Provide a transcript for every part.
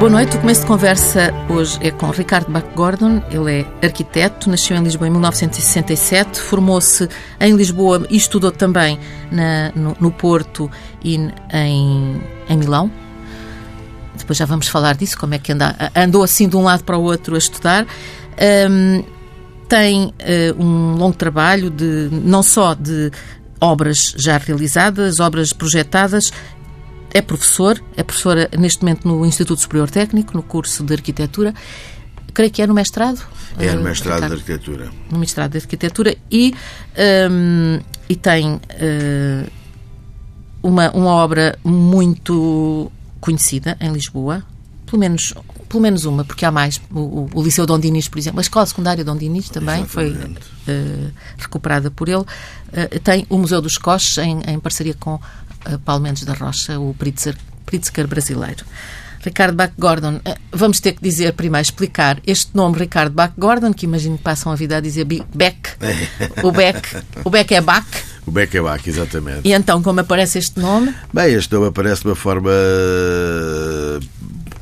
Boa noite. O começo de conversa hoje é com Ricardo Bach Gordon. Ele é arquiteto, nasceu em Lisboa em 1967, formou-se em Lisboa e estudou também na, no, no, Porto e em, em Milão. Depois já vamos falar disso, como é que anda, andou assim de um lado para o outro a estudar. Um, tem uh, um longo trabalho de não só de obras já realizadas, obras projetadas é professor, é professora neste momento no Instituto Superior Técnico, no curso de Arquitetura. Creio que é no mestrado. É no eh, mestrado de Arquitetura. No mestrado de Arquitetura e, um, e tem uh, uma, uma obra muito conhecida em Lisboa, pelo menos pelo menos uma, porque há mais. O, o Liceu Dom Dinis, por exemplo, a Escola Secundária Dom Dinis também Exatamente. foi uh, recuperada por ele. Uh, tem o Museu dos Coches, em, em parceria com Paulo Mendes da Rocha, o Pritzker, Pritzker brasileiro. Ricardo Bach Gordon, vamos ter que dizer primeiro, explicar este nome Ricardo Bach Gordon, que imagino que passam a vida a dizer Beck. O Beck, o Beck é Bach. O Beck é Bach, exatamente. E então, como aparece este nome? Bem, este nome aparece de uma forma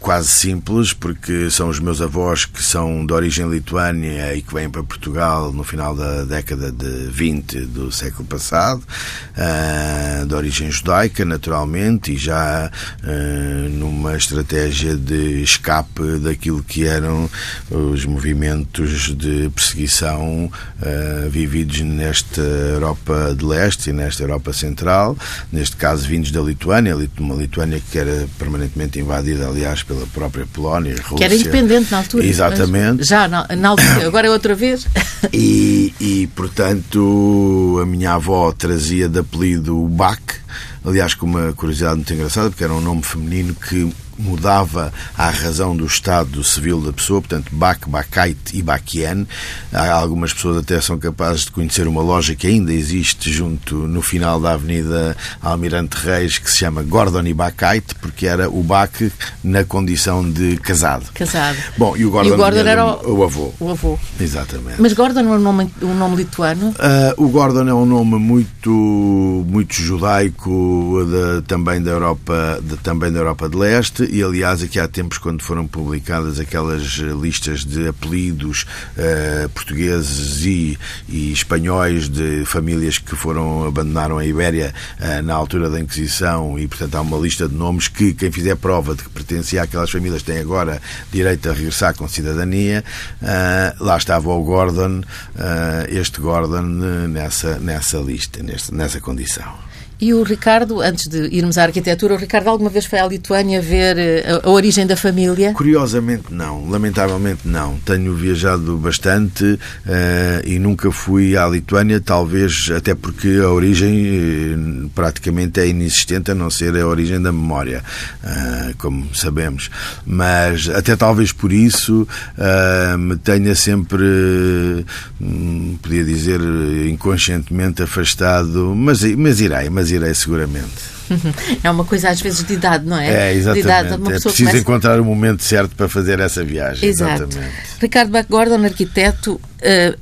quase simples, porque são os meus avós que são de origem lituânia e que vêm para Portugal no final da década de 20 do século passado, uh, de origem judaica, naturalmente, e já uh, numa estratégia de escape daquilo que eram os movimentos de perseguição uh, vividos nesta Europa de Leste e nesta Europa Central, neste caso vindos da Lituânia, uma Lituânia que era permanentemente invadida, aliás, pela própria Polónia, Rússia. Que era independente na altura. Exatamente. Já na, na altura, agora é outra vez. E, e, portanto, a minha avó trazia de apelido o Bach, aliás, com uma curiosidade muito engraçada, porque era um nome feminino que mudava à razão do estado civil da pessoa, portanto, Bach, Bacait e Bachien. Algumas pessoas até são capazes de conhecer uma loja que ainda existe junto no final da Avenida Almirante Reis, que se chama Gordon e Bacait, porque era o Bach na condição de casado. Casado. Bom, e o Gordon, e o Gordon era, o, o, avô. O avô. Exatamente. Mas Gordon é um nome, um nome lituano? Uh, o Gordon é um nome muito, muito judaico, de, também, da Europa, de, também da Europa de Leste, e aliás aqui há tempos quando foram publicadas aquelas eh, listas de apelidos uh, portugueses e, e, espanhóis de famílias que foram abandonaram a Ibéria uh, na altura da Inquisição. E portanto há uma lista de nomes que quem fizer prova de que pertencia àquelas famílias tem agora direito a regressar com cidadania. Uh, lá estava o Gordon este Gordon nessa, nessa lista nessa, nessa condição e o Ricardo, antes de irmos à arquitetura, o Ricardo alguma vez foi à Lituânia ver eh, a, a, origem da família? Curiosamente não, lamentavelmente não. Tenho viajado bastante uh, e nunca fui à Lituânia, talvez até porque a origem uh, praticamente é inexistente, a não ser a origem da memória, uh, como sabemos. Mas até talvez por isso me tenha sempre, hum, podia dizer, inconscientemente afastado, mas, mas irei, mas mas irei seguramente. É uma coisa às vezes de idade, não é? É, exatamente. Idade, é preciso começa... encontrar o momento certo para fazer essa viagem. Exato. Exatamente. Ricardo Bach Gordon, arquiteto, uh,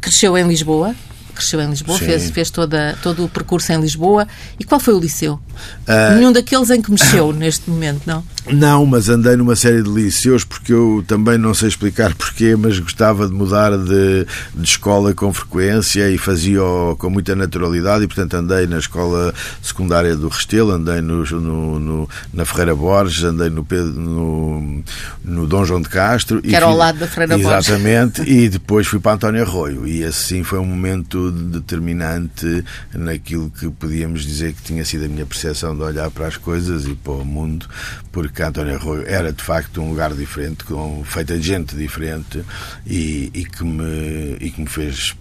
cresceu em Lisboa, cresceu em Lisboa, fez, fez toda, todo o percurso em Lisboa. E qual foi o liceu? Uh, Nenhum daqueles em que mexeu neste momento, não? Não, mas andei numa série de liceus porque eu também não sei explicar porquê, mas gostava de mudar de, de escola com frequência e fazia com muita naturalidade e, portanto, andei na escola secundária do Restelo, andei no, no, no na Ferreira Borges, andei no, no, no Dom João de Castro. Que era ao lado da Ferreira Borges. Exatamente, e depois fui para António Arroio e assim foi um momento determinante naquilo que podíamos dizer que tinha sido a minha percepção de olhar para as coisas e para o mundo, porque António Arroio era de facto um lugar diferente, com, feita de gente diferente e, e, que me, e que me fez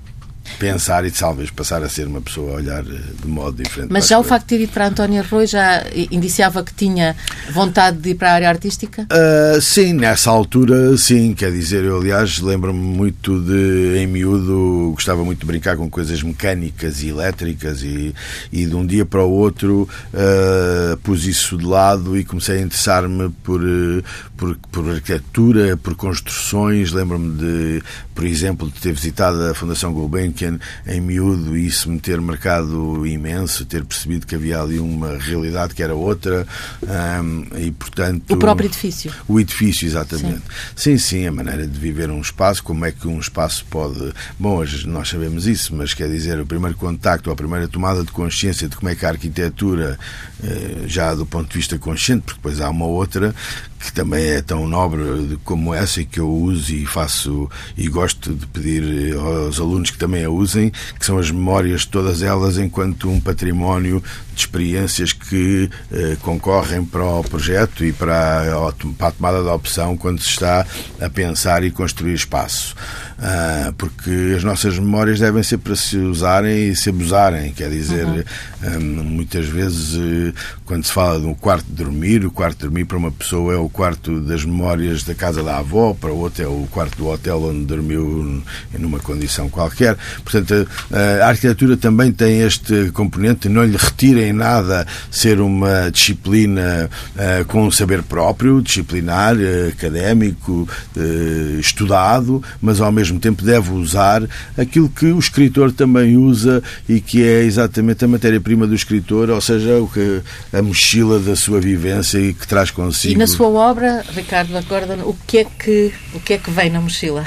pensar e talvez passar a ser uma pessoa a olhar eh, de modo diferente. Mas já o facto de ter ido para António Arroio já indiciava que tinha vontade de ir para a área artística? Uh, sim, nessa altura, sim. Quer dizer, eu aliás lembro-me muito de, em miúdo, gostava muito de brincar com coisas mecânicas e elétricas e, e de um dia para o outro uh, pus isso de lado e comecei a interessar-me por, por, por arquitetura, por construções. Lembro-me de, por exemplo, de ter visitado a Fundação Gulbenkian em miúdo e isso me ter marcado imenso, ter percebido que havia ali uma realidade que era outra e, portanto... O próprio edifício. O edifício, exatamente. Sim. sim, sim, a maneira de viver um espaço, como é que um espaço pode... Bom, hoje nós sabemos isso, mas quer dizer, o primeiro contacto, a primeira tomada de consciência de como é que a arquitetura, eh, já do ponto de vista consciente, porque depois há uma outra que também é tão nobre como essa e que eu uso e faço e gosto de pedir aos alunos que também a usem, que são as memórias, todas elas, enquanto um património de experiências que eh, concorrem para o projeto e para a, para a, tomada da opção quando se está a pensar e construir espaço. Ah, porque as nossas memórias devem ser para se usarem e se abusarem, quer dizer, uhum. ah, muitas vezes eh, quando se fala de um quarto de dormir, o quarto de dormir para uma pessoa é o quarto das memórias da casa da avó, para outra é o quarto do hotel onde dormiu numa condição qualquer. Portanto, a arquitetura também tem este componente, não lhe retirem nada ser uma disciplina uh, com um saber próprio, disciplinar, uh, académico, uh, estudado, mas ao mesmo tempo deve usar aquilo que o escritor também usa e que é exatamente a matéria-prima do escritor, ou seja, o que a mochila da sua vivência e que traz consigo. E na sua obra, Ricardo Gordon, o que é que o que é que vem na mochila?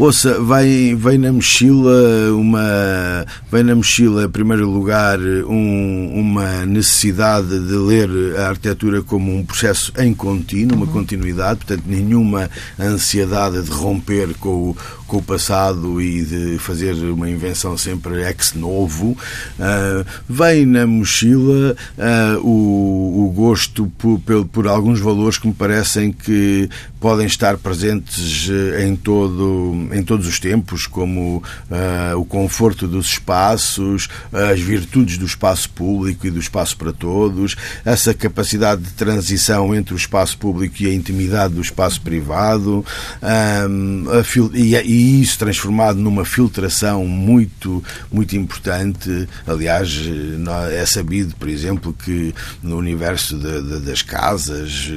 Ouça, vem, vem na mochila uma. Vem na mochila, em primeiro lugar, um, uma necessidade de ler a arquitetura como um processo em contínuo, uma uhum. continuidade, portanto, nenhuma ansiedade de romper com o, com o passado e de fazer uma invenção sempre ex novo. Uh, vem na mochila uh, o, o, gosto por, por, por alguns valores que me parecem que podem estar presentes eh, em todo em todos os tempos, como uh, o conforto dos espaços, as virtudes do espaço público e do espaço para todos, essa capacidade de transição entre o espaço público e a intimidade do espaço privado, um, e, e, isso transformado numa filtração muito, muito importante. Aliás, é sabido, por exemplo, que no universo de, de, das casas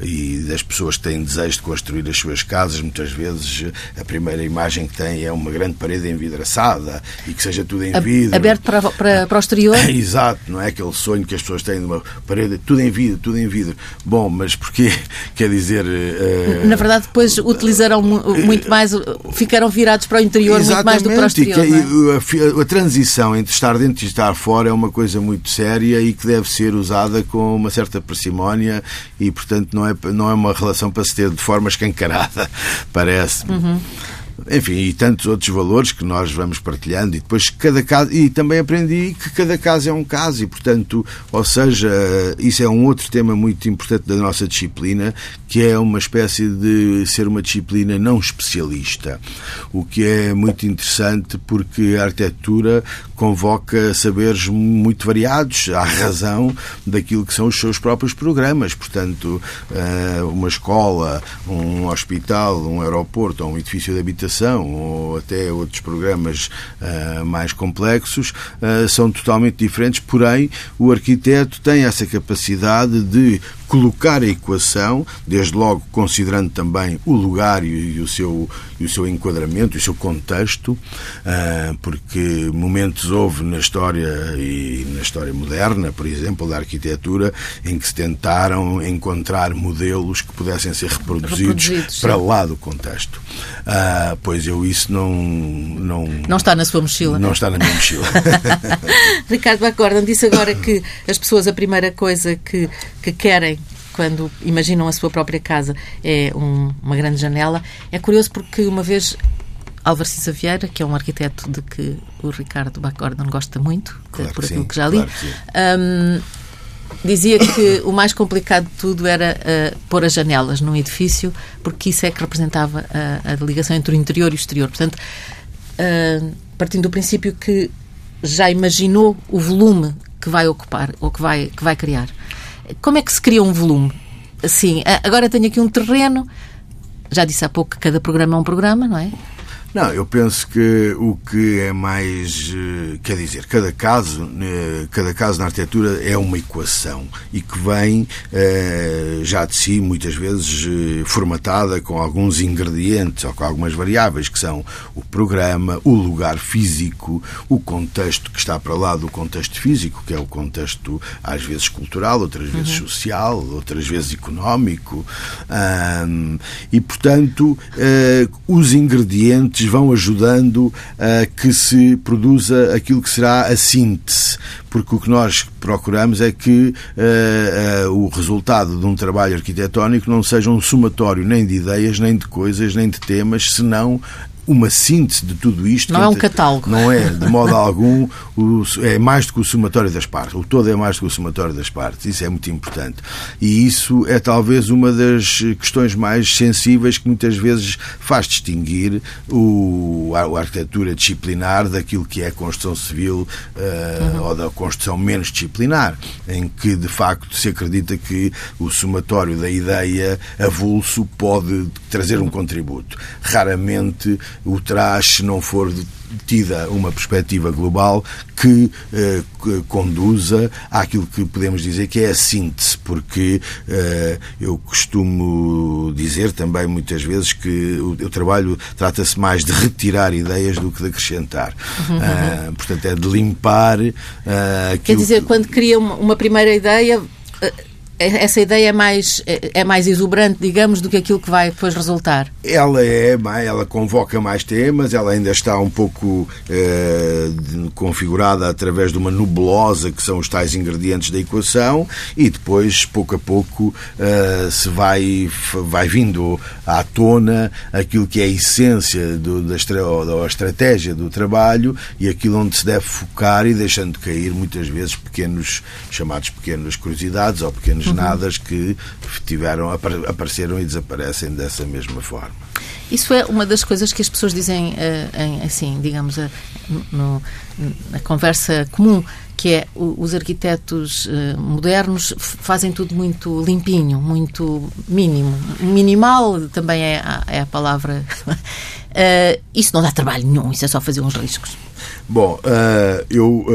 e das pessoas que têm desejo de construir as suas casas, muitas vezes a primeira a imagem que tem é uma grande parede envidraçada e que seja tudo em vidro. Aberto para, para, para o exterior? Exato, não é aquele sonho que as pessoas têm de uma parede, tudo em vidro, tudo em vidro. Bom, mas porquê? Quer dizer. Uh... Na verdade, depois utilizaram muito mais, ficaram virados para o interior Exatamente, muito mais do que para o exterior. Que a, a, a transição entre estar dentro e estar fora é uma coisa muito séria e que deve ser usada com uma certa parcimónia e, portanto, não é, não é uma relação para se ter de forma escancarada, parece. Uhum enfim, e tantos outros valores que nós vamos partilhando e depois cada caso, e também aprendi que cada caso é um caso e, portanto, ou seja, isso é um outro tema muito importante da nossa disciplina, que é uma espécie de ser uma disciplina não especialista, o que é muito interessante porque a arquitetura convoca saberes muito variados, à razão daquilo que são os seus próprios programas, portanto, eh, uma escola, um hospital, um aeroporto um edifício de habitação ou até outros programas uh, mais complexos uh, são totalmente diferentes, porém o arquiteto tem essa capacidade de colocar a equação, desde logo considerando também o lugar e, o, seu, e o seu enquadramento, o seu contexto, uh, porque momentos houve na história e na história moderna, por exemplo, da arquitetura, em que se tentaram encontrar modelos que pudessem ser reproduzidos, reproduzidos para sim. lá do contexto. Uh, pois eu isso não, não. Não está na sua mochila. Não está na minha mochila. Ricardo Bacordon disse agora que as pessoas, a primeira coisa que, que querem quando imaginam a sua própria casa é um, uma grande janela. É curioso porque uma vez Álvaro Cisa Vieira, que é um arquiteto de que o Ricardo Bacordon gosta muito, claro por aquilo sim, que já li, claro que um, dizia que o mais complicado de tudo era uh, pôr as janelas num edifício, porque isso é que representava a, a ligação entre o interior e o exterior. Portanto, uh, partindo do princípio que já imaginou o volume que vai ocupar ou que vai, que vai criar. Como é que se cria um volume? Assim, agora tenho aqui um terreno, já disse há pouco que cada programa é um programa, não é? Não, eu penso que o que é mais. Eh, quer dizer, cada caso, eh, cada caso na arquitetura é uma equação e que vem eh, já de si, muitas vezes, formatada com alguns ingredientes ou com algumas variáveis, que são o programa, o lugar físico, o contexto que está para lá do contexto físico, que é o contexto, às vezes, cultural, outras vezes uhum. social, outras vezes económico. e, portanto, os ingredientes vão ajudando a que se produza aquilo que será a síntese, porque o que nós procuramos é que uh, uh, o resultado de um trabalho arquitetónico não seja um somatório nem de ideias, nem de coisas, nem de temas, senão uma síntese de tudo isto. Não é um catálogo. Não é, de modo algum, o, é mais do que o somatório das partes. O todo é mais do que o somatório das partes. Isso é muito importante. E isso é talvez uma das questões mais sensíveis que muitas vezes faz distinguir o, a, a arquitetura disciplinar daquilo que é a construção civil uh, uhum. ou da construção menos disciplinar, em que de facto se acredita que o somatório da ideia avulso pode trazer um contributo. Raramente o traz se não for tida uma perspectiva global que, eh, que conduza àquilo que podemos dizer que é a síntese, porque eh, eu costumo dizer também muitas vezes que o, o trabalho trata-se mais de retirar ideias do que de acrescentar. Uhum. Uh, portanto, é de limpar. Uh, Quer dizer, quando cria uma, uma primeira ideia essa ideia é mais, é, é mais exuberante, digamos, do que aquilo que vai depois resultar? Ela é, ela convoca mais temas, ela ainda está um pouco eh, configurada através de uma nebulosa que são os tais ingredientes da equação e depois, pouco a pouco, eh, se vai, vai vindo à tona aquilo que é a essência do, da, da estratégia do trabalho e aquilo onde se deve focar e deixando cair muitas vezes pequenos, chamados pequenas curiosidades ou pequenos nadas que tiveram, apareceram e desaparecem dessa mesma forma. Isso é uma das coisas que as pessoas dizem, eh, assim, digamos, eh, no, na conversa comum, que é os arquitetos eh, modernos fazem tudo muito limpinho, muito mínimo. Minimal também é a, é a palavra. isso não dá trabalho nenhum, isso é só fazer uns riscos. Bom, eu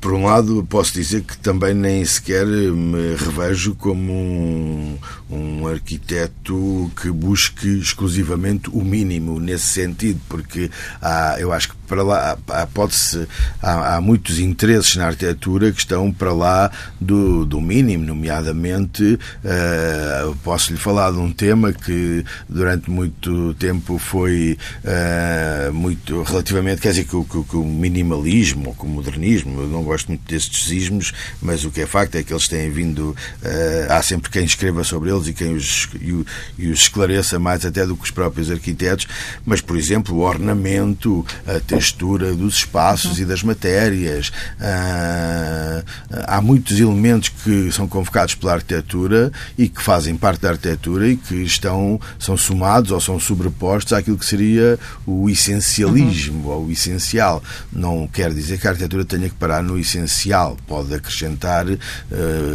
por um lado, posso dizer que também nem sequer me revejo como um, um arquiteto que busque exclusivamente o mínimo nesse sentido, porque há, eu acho que para lá há, pode-se, há, há, muitos interesses na arquitetura que estão para lá do, do mínimo, nomeadamente uh, posso-lhe falar de um tema que durante muito tempo foi uh, muito relativamente, quer dizer, que, que, que o minimalismo ou que o modernismo, não gosto muito destes ismos, mas o que é facto é que eles têm vindo, uh, há sempre quem escreva sobre eles e quem os, e, e os esclareça mais até do que os próprios arquitetos, mas, por exemplo, o ornamento, a textura dos espaços e das matérias. Uh, há muitos elementos que são convocados pela arquitetura e que fazem parte da arquitetura e que estão, são somados ou são sobrepostos àquilo que seria o essencialismo uhum. ou o essencial. Não quer dizer que a arquitetura tenha que parar no essencial, pode acrescentar uh,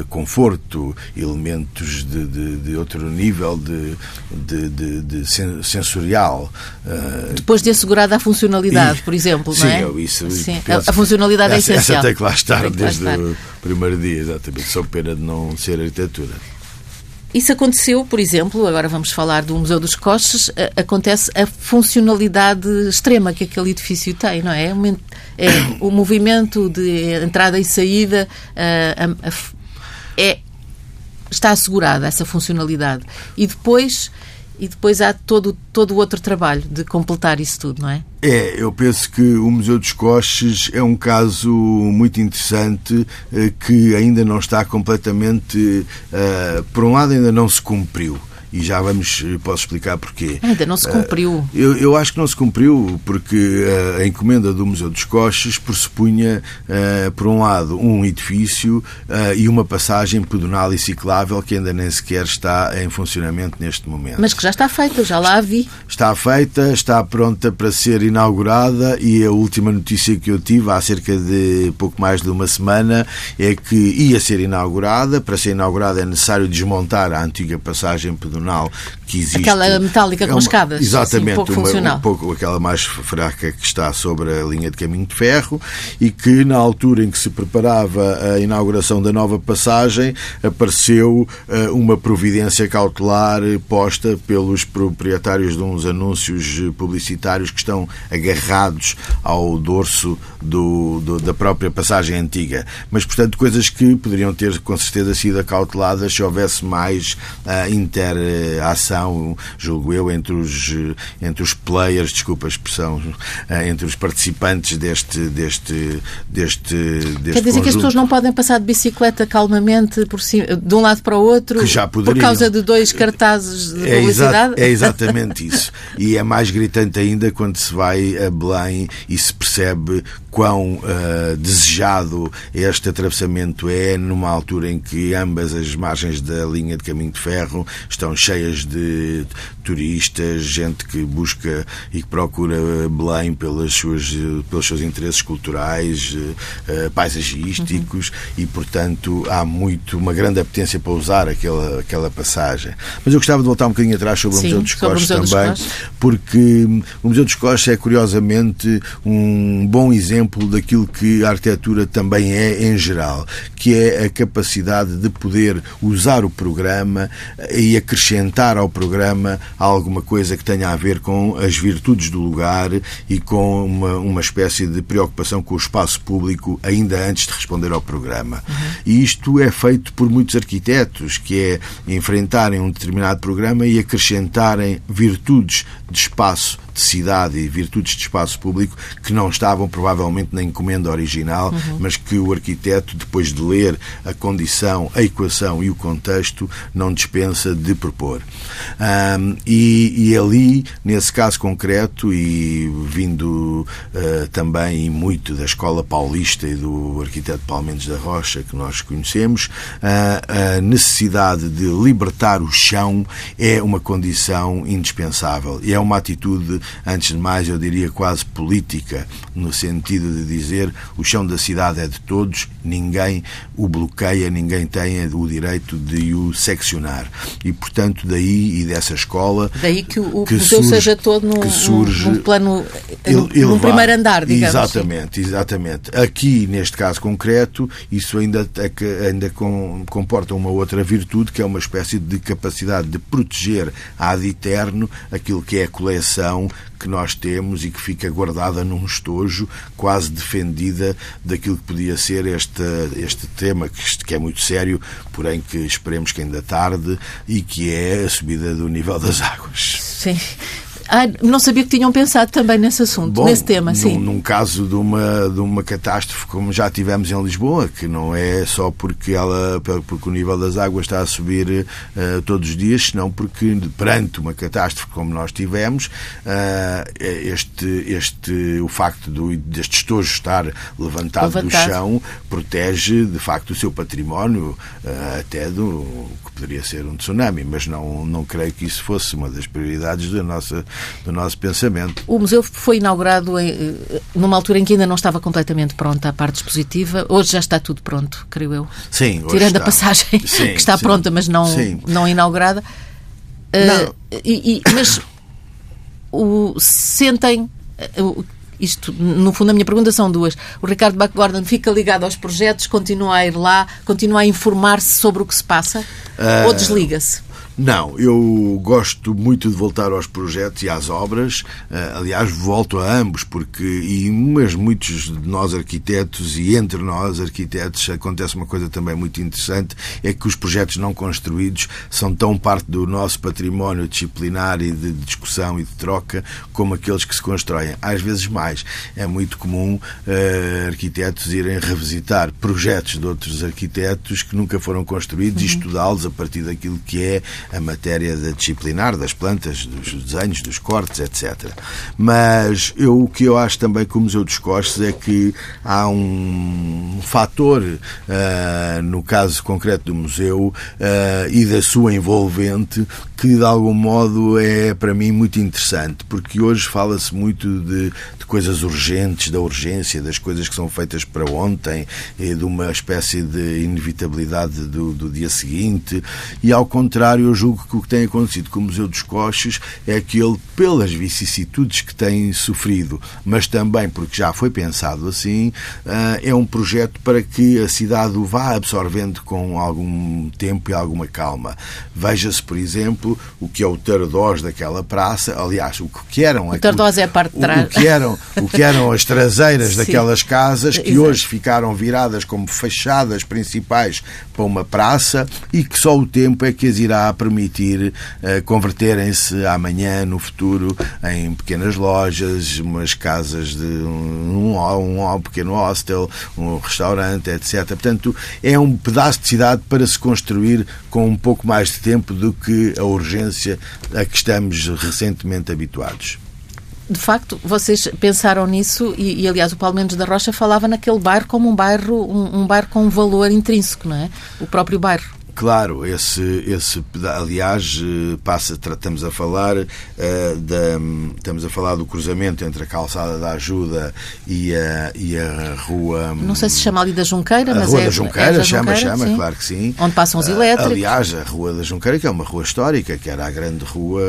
conforto, elementos de, de, de, outro nível de, de, de sensorial. Uh, Depois de assegurada a funcionalidade, e, por exemplo, sim, não é? Isso, sim, a, a funcionalidade essa, é essencial. Essa tem que lá estar desde lá estar. o primeiro dia, exatamente, só pena de não ser arquitetura. Isso aconteceu, por exemplo, agora vamos falar do Museu dos Coches, acontece a funcionalidade extrema que aquele edifício tem, não é? é o movimento de entrada e saída é, está assegurada, essa funcionalidade. E depois e depois há todo, todo o outro trabalho de completar isso tudo, não é? É, eu penso que o Museu dos Coches é um caso muito interessante eh, que ainda não está completamente. Uh, por um lado, ainda não se cumpriu e já vamos, eh, posso explicar porquê. Ainda não se cumpriu. Eh, eu, eu acho que não se cumpriu porque eh, a encomenda do Museu dos Coches pressupunha, por um lado, um edifício e uma passagem pedonal e ciclável que ainda nem sequer está em funcionamento neste momento. Mas que já está feita, já lá a vi. Está feita, está pronta para ser inaugurada e a última notícia que eu tive há cerca de pouco mais de uma semana é que ia ser inaugurada. Para ser inaugurada é necessário desmontar a antiga passagem pedonal funcional que existe. Aquela metálica é com uma, escadas. Exatamente, assim, pouco uma, funcional. um pouco aquela mais fraca que está sobre a linha de caminho de ferro e que na altura em que se preparava a inauguração da nova passagem apareceu uh, uma providência cautelar posta pelos proprietários de uns anúncios publicitários que estão agarrados ao dorso do, do, da própria passagem antiga. Mas, portanto, coisas que poderiam ter com certeza sido acauteladas se houvesse mais uh, interação, julgo eu, entre os, entre os players, desculpa a expressão, uh, entre os participantes deste. deste, deste, deste Quer dizer conjunto. que as pessoas não podem passar de bicicleta calmamente por cima, de um lado para o outro por causa de dois cartazes de é publicidade? É exatamente isso. E é mais gritante ainda quando se vai a Belém e se percebe quão uh, desejado este atravessamento é numa altura em que ambas as margens da linha de caminho de ferro estão cheias de turistas, gente que busca e que procura Belém pelas suas, pelos seus interesses culturais, uh, paisagísticos uhum. e, portanto, há muito, uma grande apetência para usar aquela, aquela passagem. Mas eu gostava de voltar um bocadinho atrás sobre Sim, o Museu dos Coches também, porque o Museu dos Coches é, curiosamente, um bom exemplo exemplo daquilo que a arquitetura também é em geral, que é a capacidade de poder usar o programa e acrescentar ao programa alguma coisa que tenha a ver com as virtudes do lugar e com uma, uma espécie de preocupação com o espaço público ainda antes de responder ao programa. Uhum. E isto é feito por muitos arquitetos, que é enfrentarem um determinado programa e acrescentarem virtudes de espaço de cidade e virtudes de espaço público que não estavam provavelmente na encomenda original, uhum. mas que o arquiteto, depois de ler a condição, a equação e o contexto, não dispensa de propor. Um, e, e, ali, nesse caso concreto, e vindo uh, também muito da escola paulista e do arquiteto Paulo Mendes da Rocha, que nós conhecemos, uh, a necessidade de libertar o chão é uma condição indispensável e é uma atitude antes de mais, eu diria quase política, no sentido de dizer o chão da cidade é de todos, ninguém o bloqueia, ninguém tem o direito de o seccionar. E, portanto, daí e dessa escola. Daí que o que museu surge, seja todo num, surge, num plano, ele, num primeiro andar, digamos. Assim. Exatamente, assim. exatamente. Aqui, neste caso concreto, isso ainda, é ainda comporta uma outra virtude, que é uma espécie de capacidade de proteger ad eterno aquilo que é a coleção que nós temos e que fica guardada num estojo, quase defendida daquilo que podia ser este, este tema, que, é muito sério, porém que esperemos que ainda tarde, e que é a subida do nível das águas. Sim. Ah, não sabia que tinham pensado também nesse assunto, Bom, nesse tema, sim. Num, num caso de uma, de uma catástrofe como já tivemos em Lisboa, que não é só porque, ela, porque o nível das águas está a subir uh, todos os dias, senão porque perante uma catástrofe como nós tivemos, uh, este, este, o facto do, deste estojo estar levantado, levantado, do chão protege de facto o seu património uh, até do que poderia ser um tsunami, mas não, não creio que isso fosse uma das prioridades da nossa do nosso pensamento. O museu foi inaugurado em, eh, numa altura em que ainda não estava completamente pronta a parte expositiva. Hoje já está tudo pronto, creio eu. Sim, Tirando está. a passagem sim, que está sim, pronta, mas não, não inaugurada. Eh, não. Uh, e, e, mas o, sentem. Uh, isto, no fundo, a minha pergunta são duas. O Ricardo Gordon fica ligado aos projetos, continua a ir lá, continua a informar-se sobre o que se passa uh... ou desliga-se? Não, eu gosto muito de voltar aos projetos e às obras. Eh, aliás, volto a ambos, porque, e, mas muitos de nós arquitetos e entre nós arquitetos, acontece uma coisa também muito interessante: é que os projetos não construídos são tão parte do nosso património disciplinar e de discussão e de troca como aqueles que se constroem. Às vezes mais. É muito comum uh, arquitetos irem revisitar projetos de outros arquitetos que nunca foram construídos uhum. e estudá-los a partir daquilo que é a matéria da disciplinar das plantas, dos desenhos, dos cortes, etc. Mas eu, o que eu acho também com o Museu dos Costes é que há um fator, uh, no caso concreto do museu, uh, e da sua envolvente, que de algum modo é para mim muito interessante, porque hoje fala-se muito de, de, coisas urgentes, da urgência, das coisas que são feitas para ontem, e de uma espécie de inevitabilidade do, do dia seguinte, e ao contrário, eu julgo que o que tem acontecido com o Museu dos Coches é que ele, pelas vicissitudes que tem sofrido, mas também porque já foi pensado assim, uh, é um projeto para que a cidade o vá absorvendo com algum tempo e alguma calma. Veja-se, por exemplo, o que é o Tardós daquela praça, aliás, o que eram... O Tardós é a parte de trás. O, que eram, o que eram as traseiras daquelas casas que Exato. hoje ficaram viradas como fachadas principais para uma praça e que só o tempo é que as irá permitir uh, converterem-se amanhã, no futuro, em pequenas lojas, umas casas de um, um, um pequeno hostel, um restaurante, etc. Portanto, é um pedaço de cidade para se construir com um pouco mais de tempo do que a urgência a que estamos recentemente habituados de facto, vocês pensaram nisso e, e, aliás, o Paulo Mendes da Rocha falava naquele bairro como um bairro, um, um bairro com um valor intrínseco, não é? O próprio bairro. Claro, esse, esse aliás, eh, passa, estamos a falar uh, da, estamos a falar do cruzamento entre a calçada da ajuda e a, e a rua. Não sei se chama ali da Junqueira, a mas rua é, da Junqueira, é da chama, Junqueira, chama, sim. claro que sim. Onde passam os elétricos. Uh, aliás, a rua da Junqueira, que é uma rua histórica, que era a grande rua,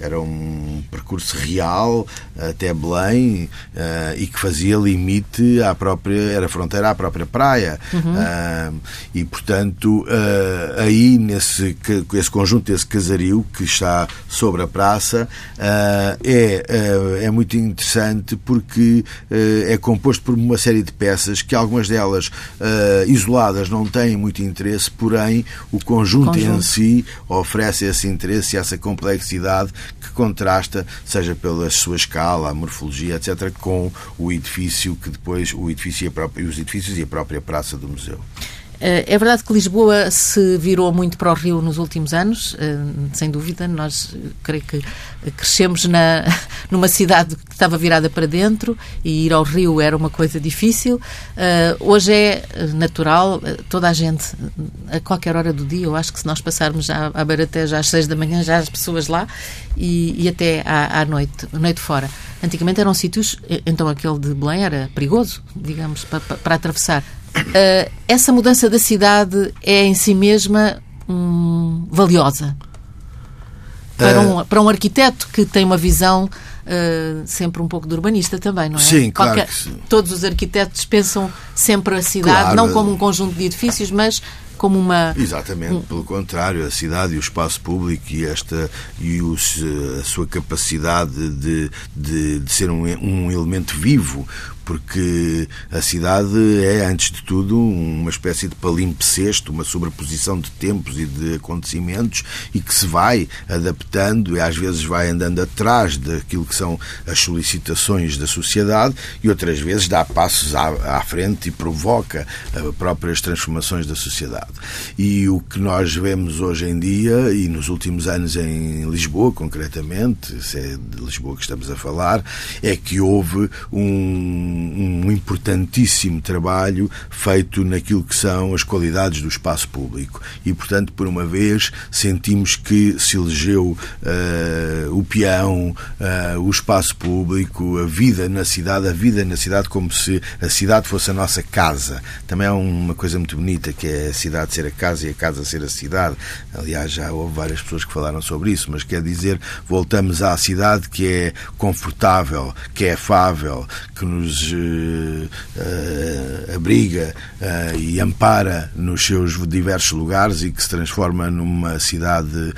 era um percurso real até Belém uh, e que fazia limite à própria, era fronteira à própria praia. Uhum. e, portanto, aí nesse esse conjunto, esse casario que está sobre a praça, é, é muito interessante porque é composto por uma série de peças que algumas delas isoladas não têm muito interesse, porém o conjunto, conjunto. em si oferece esse interesse e essa complexidade que contrasta, seja pela sua escala, a morfologia, etc., com o edifício que depois o edifício e, própria, os edifícios e a própria praça do museu. Eh, é verdade que Lisboa se virou muito para o Rio nos últimos anos, eh, sem dúvida. Nós, eh, creio que crescemos na, numa cidade que estava virada para dentro e ir ao Rio era uma coisa difícil. Hoje é natural, toda a gente, a qualquer hora do dia, eu acho que se nós passarmos à, à já às seis da manhã, já as pessoas lá e, e até à, à noite, noite fora. Antigamente eram sítios, então aquele de Belém era perigoso, digamos, para, para atravessar. Uh, essa mudança da cidade é em si mesma hum, valiosa para um, uh, para um arquiteto que tem uma visão uh, sempre um pouco de urbanista também, não é? Sim, claro Qualquer, sim. Todos os arquitetos pensam sempre a cidade, claro. não como um conjunto de edifícios, mas como uma. Exatamente, um... pelo contrário, a cidade e o espaço público e, esta, e os, a sua capacidade de, de, de ser um, um elemento vivo, porque a cidade é, antes de tudo, uma espécie de palimpsesto, uma sobreposição de tempos e de acontecimentos e que se vai adaptando e às vezes vai andando atrás daquilo que são as solicitações da sociedade e outras vezes dá passos à, à frente e provoca as próprias transformações da sociedade. E o que nós vemos hoje em dia e nos últimos anos em Lisboa, concretamente, se é de Lisboa que estamos a falar, é que houve um um, importantíssimo trabalho feito naquilo que são as qualidades do espaço público. E, portanto, por uma vez, sentimos que se elegeu uh, o peão, uh, o espaço público, a vida na cidade, a vida na cidade como se a cidade fosse a nossa casa. Também há uma coisa muito bonita que é a cidade ser a casa e a casa ser a cidade. Aliás, já houve várias pessoas que falaram sobre isso, mas quer dizer, voltamos à cidade que é confortável, que é afável, que nos uh, abriga uh, e ampara nos seus diversos lugares e que se transforma numa cidade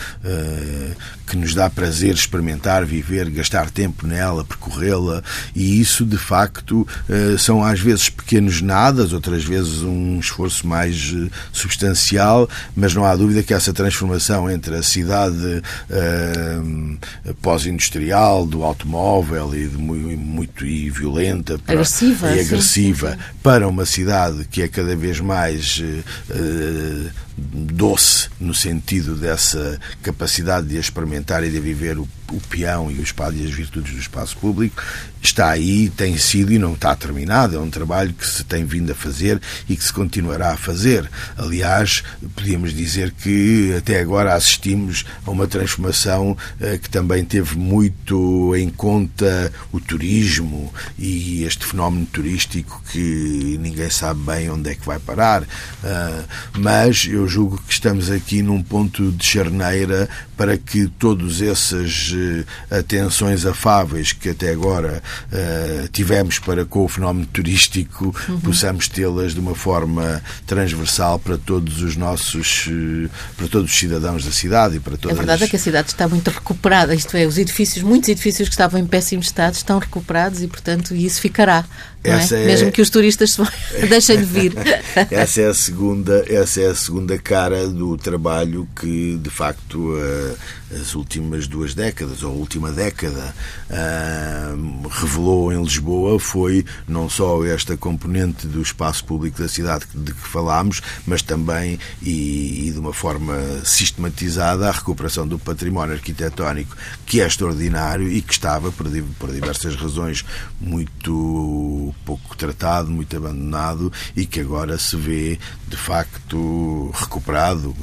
que nos dá prazer experimentar, viver, gastar tempo nela, percorrê-la, e isso de facto são às vezes pequenos nadas, outras vezes um esforço mais substancial, mas não há dúvida que essa transformação entre a cidade pós-industrial, do automóvel e de muito e violenta agressiva, e agressiva sim, sim. para uma cidade que é cada vez mais uh, doce no sentido dessa capacidade de experimentar e de viver o o peão e o espaço e as virtudes do espaço público, está aí, tem sido e não está terminado. É um trabalho que se tem vindo a fazer e que se continuará a fazer. Aliás, podíamos dizer que até agora assistimos a uma transformação eh, que também teve muito em conta o turismo e este fenómeno turístico que ninguém sabe bem onde é que vai parar. Uh, mas eu julgo que estamos aqui num ponto de charneira para que todas essas uh, atenções afáveis que até agora uh, tivemos para com o fenómeno turístico uhum. possamos tê-las de uma forma transversal para todos os nossos para todos os cidadãos da cidade e para todas... A verdade é que a cidade está muito recuperada, isto é, os edifícios, muitos edifícios que estavam em péssimo estado estão recuperados e, portanto, isso ficará. É? É... Mesmo que os turistas deixem de vir. essa é a segunda, essa é a segunda cara do trabalho que de facto as últimas duas décadas ou a última década revelou em Lisboa foi não só esta componente do espaço público da cidade de que falámos, mas também e, e de uma forma sistematizada a recuperação do património arquitetónico que é extraordinário e que estava por, por diversas razões muito pouco tratado, muito abandonado e que agora se vê de facto recuperado,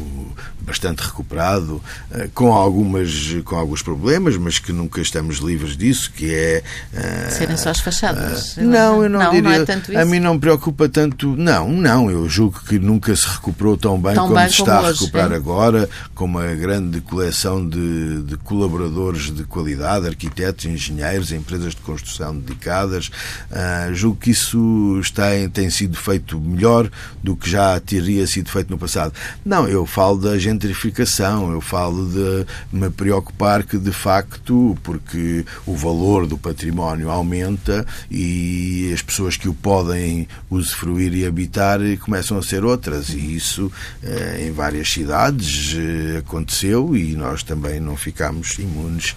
bastante recuperado, eh, com algumas com alguns problemas, mas que nunca estamos livres disso, que é uh, serem só as fachadas. Não, eu não, não diria. Não é tanto isso. A mim não me preocupa tanto. Não, não. Eu julgo que nunca se recuperou tão bem tão como bem se está como a recuperar hoje, é? agora, com uma grande coleção de, de colaboradores de qualidade, arquitetos, engenheiros, empresas de construção dedicadas. Uh, julgo que isso está, tem sido feito melhor do que já teria sido feito no passado. Não, eu falo da gentrificação, eu falo de me preocupar que, de facto, porque o valor do património aumenta e as pessoas que o podem usufruir e habitar começam a ser outras. E isso eh, em várias cidades eh, aconteceu e nós também não ficámos imunes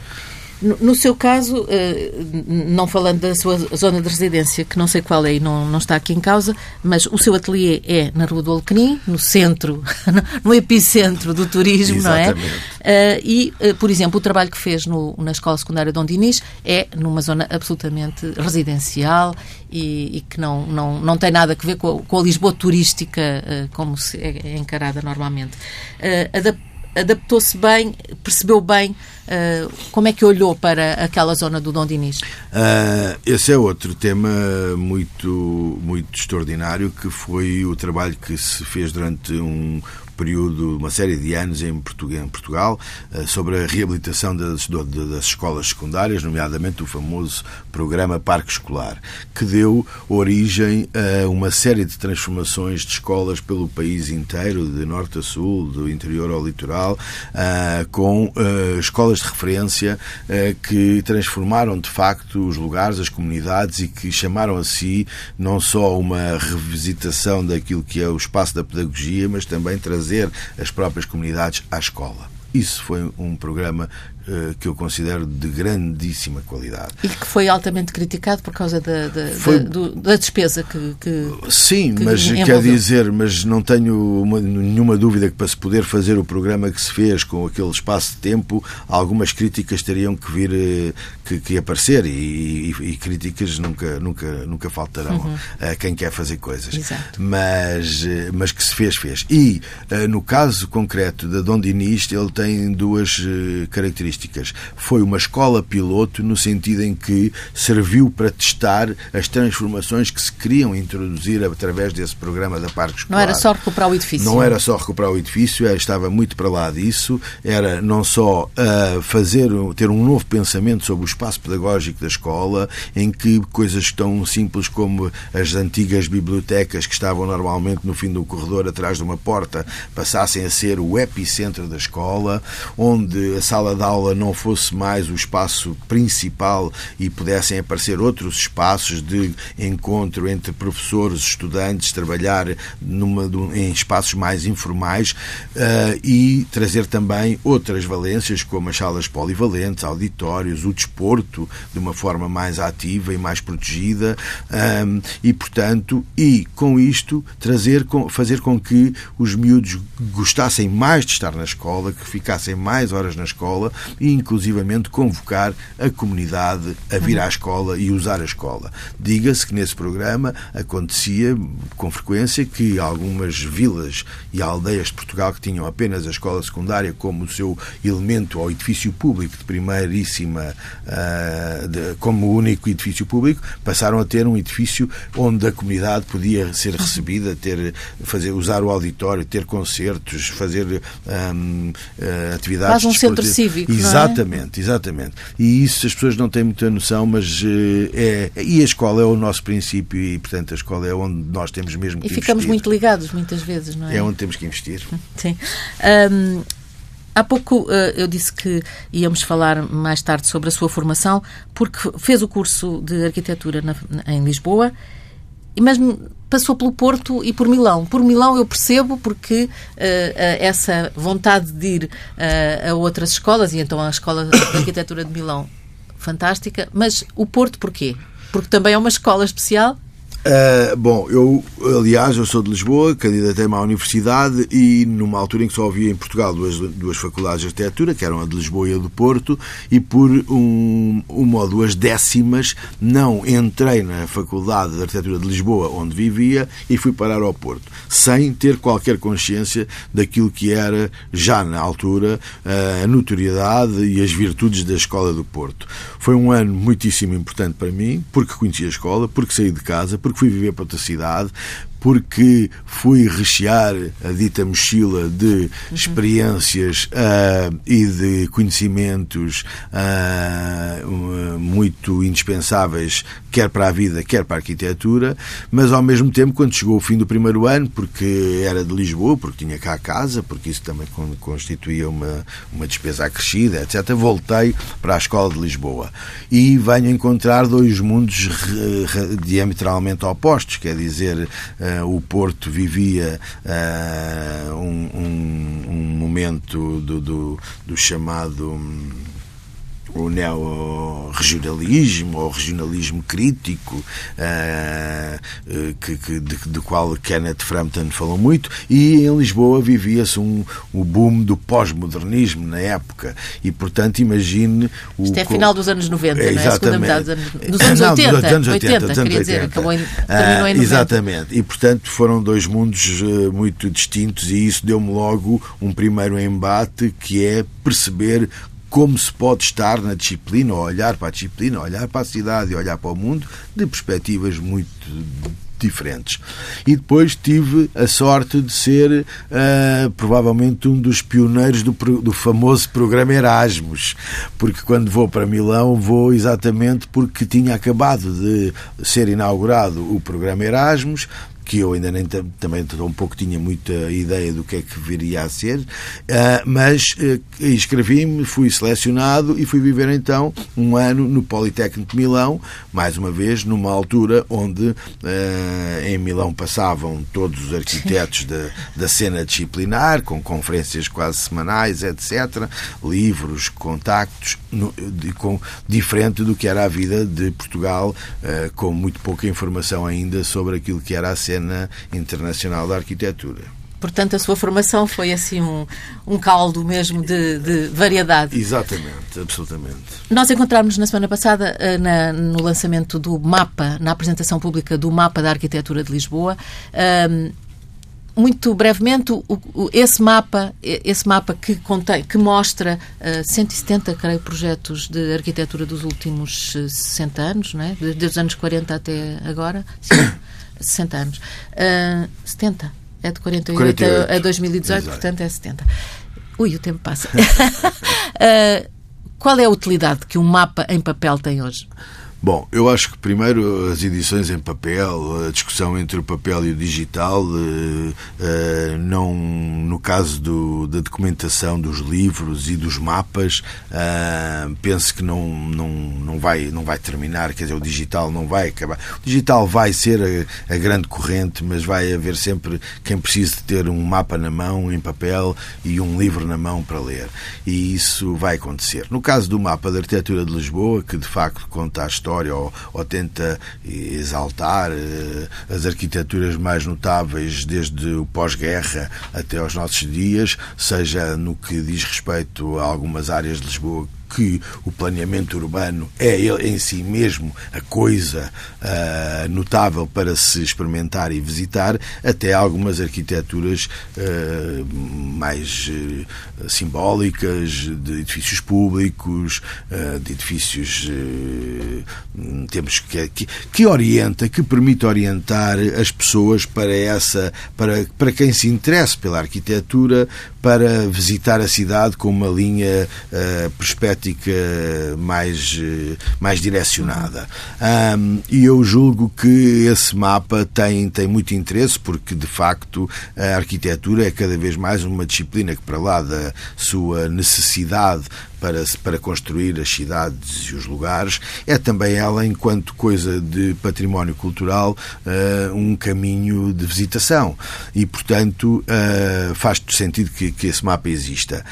no seu caso, eh, não falando da sua zona de residência, que não sei qual é e não, não está aqui em causa, mas o seu ateliê é na Rua do Alecrim, no centro, no epicentro do turismo, Exatamente. não é? Eh, e, eh, por exemplo, o trabalho que fez no, na Escola Secundária Dom Dinis é numa zona absolutamente residencial e, e que não, não, não tem nada a ver com a, com a Lisboa turística como se é encarada normalmente. Adaptou-se bem, percebeu bem Uh, como é que olhou para aquela zona do Dom Dinis? Uh, esse é outro tema muito, muito extraordinário, que foi o trabalho que se fez durante um, período, uma série de anos em Portugal, eh, sobre a reabilitação das, das escolas secundárias, nomeadamente o famoso programa Parque Escolar, que deu origem a uma série de transformações de escolas pelo país inteiro, de norte a sul, do interior ao litoral, eh, com eh, escolas de referência que transformaram de facto os lugares, as comunidades e que chamaram a si não só uma revisitação daquilo que é o espaço da pedagogia, mas também trazer trazer as próprias comunidades à escola. Isso foi um programa que eu considero de grandíssima qualidade. E que foi altamente criticado por causa da, da, foi... da, do, da despesa que, que Sim, que mas envolveu. quer dizer, mas não tenho uma, nenhuma dúvida que para se poder fazer o programa que se fez com aquele espaço de tempo, algumas críticas teriam que vir, eh, que, que aparecer e, e, e, críticas nunca, nunca, nunca faltarão uhum. a quem quer fazer coisas. Exato. Mas, eh, mas que se fez, fez. E no caso concreto da Dom Dinis, ele tem duas uh, características. Foi uma escola piloto no sentido em que serviu para testar as transformações que se queriam introduzir através desse programa da Parque Escolar. Não era só recuperar o edifício. Não era só recuperar o edifício, estava muito para lá disso. Era não só uh, fazer, ter um novo pensamento sobre o espaço pedagógico da escola, em que coisas tão simples como as antigas bibliotecas que estavam normalmente no fim do corredor atrás de uma porta passassem a ser o epicentro da escola onde a sala de aula não fosse mais o espaço principal e pudessem aparecer outros espaços de encontro entre professores, estudantes, trabalhar numa, em espaços mais informais uh, e trazer também outras valências, como as salas polivalentes, auditórios, o desporto, de uma forma mais ativa e mais protegida, um, e, portanto, e com isto trazer, fazer com que os miúdos gostassem mais de estar na escola, que ficassem mais horas na escola e, inclusivamente, convocar a comunidade a vir à escola e usar a escola. Diga-se que nesse programa acontecia com frequência que algumas vilas e aldeias de Portugal que tinham apenas a escola secundária como o seu elemento ou edifício público de primeiríssima, uh, de, como único edifício público, passaram a ter um edifício onde a comunidade podia ser recebida, ter, fazer, usar o auditório, ter concertos, fazer um, uh, ah, atividades. Faz um centro cívico. Exatamente, é? exatamente. E isso as pessoas não têm muita noção, mas uh, é. E a escola é o nosso princípio e, portanto, a escola é onde nós temos mesmo que E ficamos investir. muito ligados muitas vezes, não é? É onde temos que investir. Sim. Um, Há pouco uh, eu disse que íamos falar mais tarde sobre a sua formação, porque fez o curso de arquitetura na, em Lisboa, mas passou pelo Porto e por Milão. Por Milão eu percebo porque uh, essa vontade de ir uh, a outras escolas, e então a Escola de Arquitetura de Milão, fantástica, mas o Porto porquê? Porque também é uma escola especial Uh, bom, eu, aliás, eu sou de Lisboa, candidatei-me à universidade e numa altura em que só havia em Portugal duas, duas faculdades de arquitetura, que eram a de Lisboa e a do Porto, e por um, uma ou duas décimas não entrei na Faculdade de Arquitetura de Lisboa, onde vivia, e fui parar ao Porto, sem ter qualquer consciência daquilo que era, já na altura, a notoriedade e as virtudes da Escola do Porto. Foi um ano muitíssimo importante para mim, porque conheci a escola, porque saí de casa, porque fui viver para outra cidade, porque fui rechear a dita mochila de experiências uh, e de conhecimentos uh, muito indispensáveis, quer para a vida, quer para a arquitetura, mas ao mesmo tempo, quando chegou o fim do primeiro ano, porque era de Lisboa, porque tinha cá a casa, porque isso também constituía uma, uma despesa acrescida, etc., voltei para a Escola de Lisboa. E venho encontrar dois mundos diametralmente opostos, quer dizer, uh, o Porto vivia uh, um, um, um, momento do, do, do chamado. O neo-regionalismo ou regionalismo crítico, uh, que, que, de, do qual Kenneth Frampton falou muito, e em Lisboa vivia-se um, o boom do pós-modernismo na época. E, portanto, imagine. O, Isto é final dos anos 90, é, não é? Segunda metade dos anos, dos anos Não, 80. Dos anos 80, 80, dos anos 80. Dizer, acabou em, terminou em 90. Exatamente. E, portanto, foram dois mundos uh, muito distintos, e isso deu-me logo um primeiro embate que é perceber como se pode estar na disciplina, olhar para a disciplina, olhar para a cidade e olhar para o mundo de perspectivas muito diferentes. E depois tive a sorte de ser uh, provavelmente um dos pioneiros do, do famoso programa Erasmus, porque quando vou para Milão vou exatamente porque tinha acabado de ser inaugurado o programa Erasmus, que eu ainda nem também um pouco tinha muita ideia do que é que viria a ser, ah, mas uh, inscrevi-me, fui selecionado e fui viver então um ano no Politécnico de Milão, mais uma vez numa altura onde ah, em Milão passavam todos os arquitetos da, da cena disciplinar, com conferências quase semanais, etc., livros, contactos, no, de, com, diferente do que era a vida de Portugal, com muito pouca informação ainda sobre aquilo que era a cena internacional da arquitetura. Portanto, a sua formação foi assim um, um caldo mesmo de, de variedade. Exatamente, absolutamente. Nós encontramos na semana passada eh, na, no lançamento do mapa, na apresentação pública do mapa da arquitetura de Lisboa. Um, muito brevemente, o, o, esse mapa, esse mapa que contém, que mostra uh, 170, creio, projetos de arquitetura dos últimos 60 anos, não é? Desde os anos 40 até agora. Sim. 60 anos. Uh, 70. É de 48, 48. a 2018, Exato. portanto é 70. Ui, o tempo passa. uh, qual é a utilidade que um mapa em papel tem hoje? Bom, eu acho que primeiro as edições em papel, a discussão entre o papel e o digital, eh, eh, não no caso do, da documentação dos livros e dos mapas, eh, penso que não, não, não, vai, não vai terminar, quer dizer, o digital não vai acabar. O digital vai ser a, a grande corrente, mas vai haver sempre quem precise de ter um mapa na mão, em papel, e um livro na mão para ler. E isso vai acontecer. No caso do mapa da arquitetura de Lisboa, que de facto conta a história história ou, ou tenta exaltar uh, as arquiteturas mais notáveis desde o pós-guerra até aos nossos dias, seja no que diz respeito a algumas áreas de Lisboa que o planeamento urbano é em si mesmo a coisa uh, notável para se experimentar e visitar, até algumas arquiteturas uh, mais uh, simbólicas de edifícios públicos, de edifícios temos que, que, que orienta, que permite orientar as pessoas para essa, para, para quem se interessa pela arquitetura, para visitar a cidade com uma linha uh, perspética mais, uh, mais direcionada. Um, e eu julgo que esse mapa tem, tem muito interesse, porque de facto a arquitetura é cada vez mais uma disciplina que, para lá da sua necessidade para, para construir as cidades e os lugares, é também ela, enquanto coisa de património cultural, uh, um caminho de visitação. E, portanto, uh, faz sentido que, que esse mapa exista.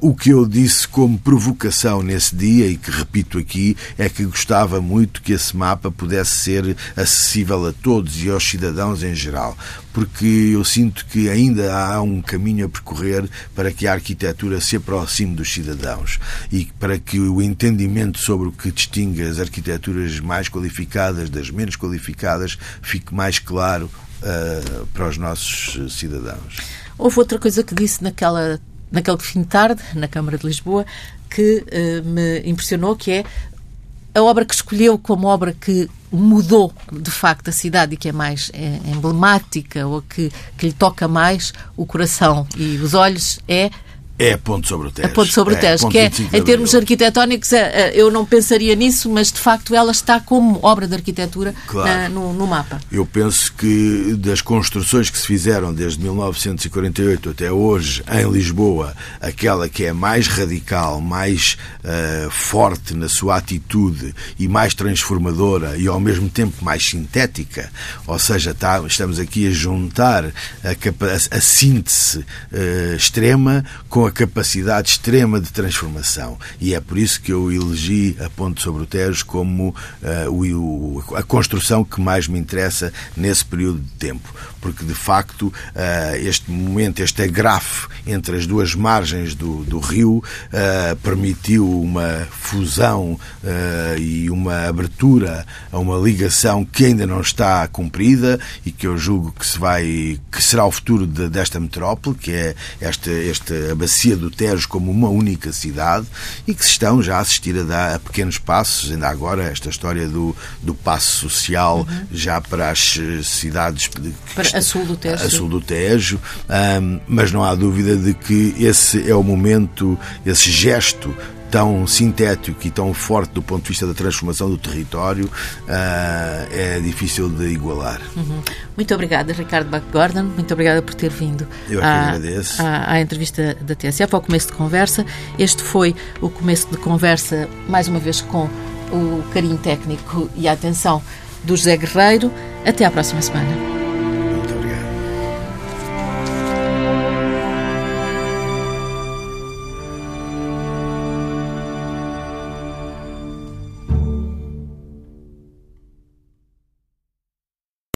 Uh, o que eu disse como provocação nesse dia, e que repito aqui, é que gostava muito que esse mapa pudesse ser acessível a todos e aos cidadãos em geral, porque eu sinto que ainda há um caminho a percorrer para que a arquitetura se aproxime dos cidadãos e para que o entendimento sobre o que distingue as arquiteturas mais qualificadas das menos qualificadas fique mais claro uh, para os nossos cidadãos. Houve outra coisa que disse naquela, naquele fim de tarde, na Câmara de Lisboa, que uh, me impressionou, que é a obra que escolheu como obra que mudou de facto a cidade e que é mais é, emblemática ou que, que lhe toca mais o coração e os olhos é é a ponte sobre o Tejo. A ponte sobre o é, Tejo, é, que é, em termos arquitetónicos, é, é, eu não pensaria nisso, mas de facto ela está como obra de arquitetura claro. na, no, no, mapa. Eu penso que das construções que se fizeram desde 1948 até hoje em Lisboa, aquela que é mais radical, mais uh, forte na sua atitude e mais transformadora e ao mesmo tempo mais sintética, ou seja, está, estamos aqui a juntar a, a, a síntese uh, extrema com a capacidade extrema de transformação. E é por isso que eu elegi a Ponte sobre o Tejo como uh, o, a construção que mais me interessa nesse período de tempo. Porque, de facto, uh, este momento, este agrafe entre as duas margens do, do rio uh, permitiu uma fusão e uma abertura a uma ligação que ainda não está cumprida e que eu julgo que, se vai, que será o futuro de, desta metrópole, que é esta, esta bacia do Tejo como uma única cidade e que se estão já a assistir a dar a pequenos passos, ainda agora esta história do, do passo social uhum. já para as eh, cidades para a sul do Tejo, sul do Tejo um, mas não há dúvida de que esse é o momento, esse gesto tão sintético e tão forte do ponto de vista da transformação do território uh, é difícil de igualar. Uhum. Muito obrigada, Ricardo Bach-Gordon. Muito obrigada por ter vindo Eu à, agradeço. À, à entrevista da TSF, ao começo de conversa. Este foi o começo de conversa, mais uma vez, com o carinho técnico e a atenção do José Guerreiro. Até à próxima semana.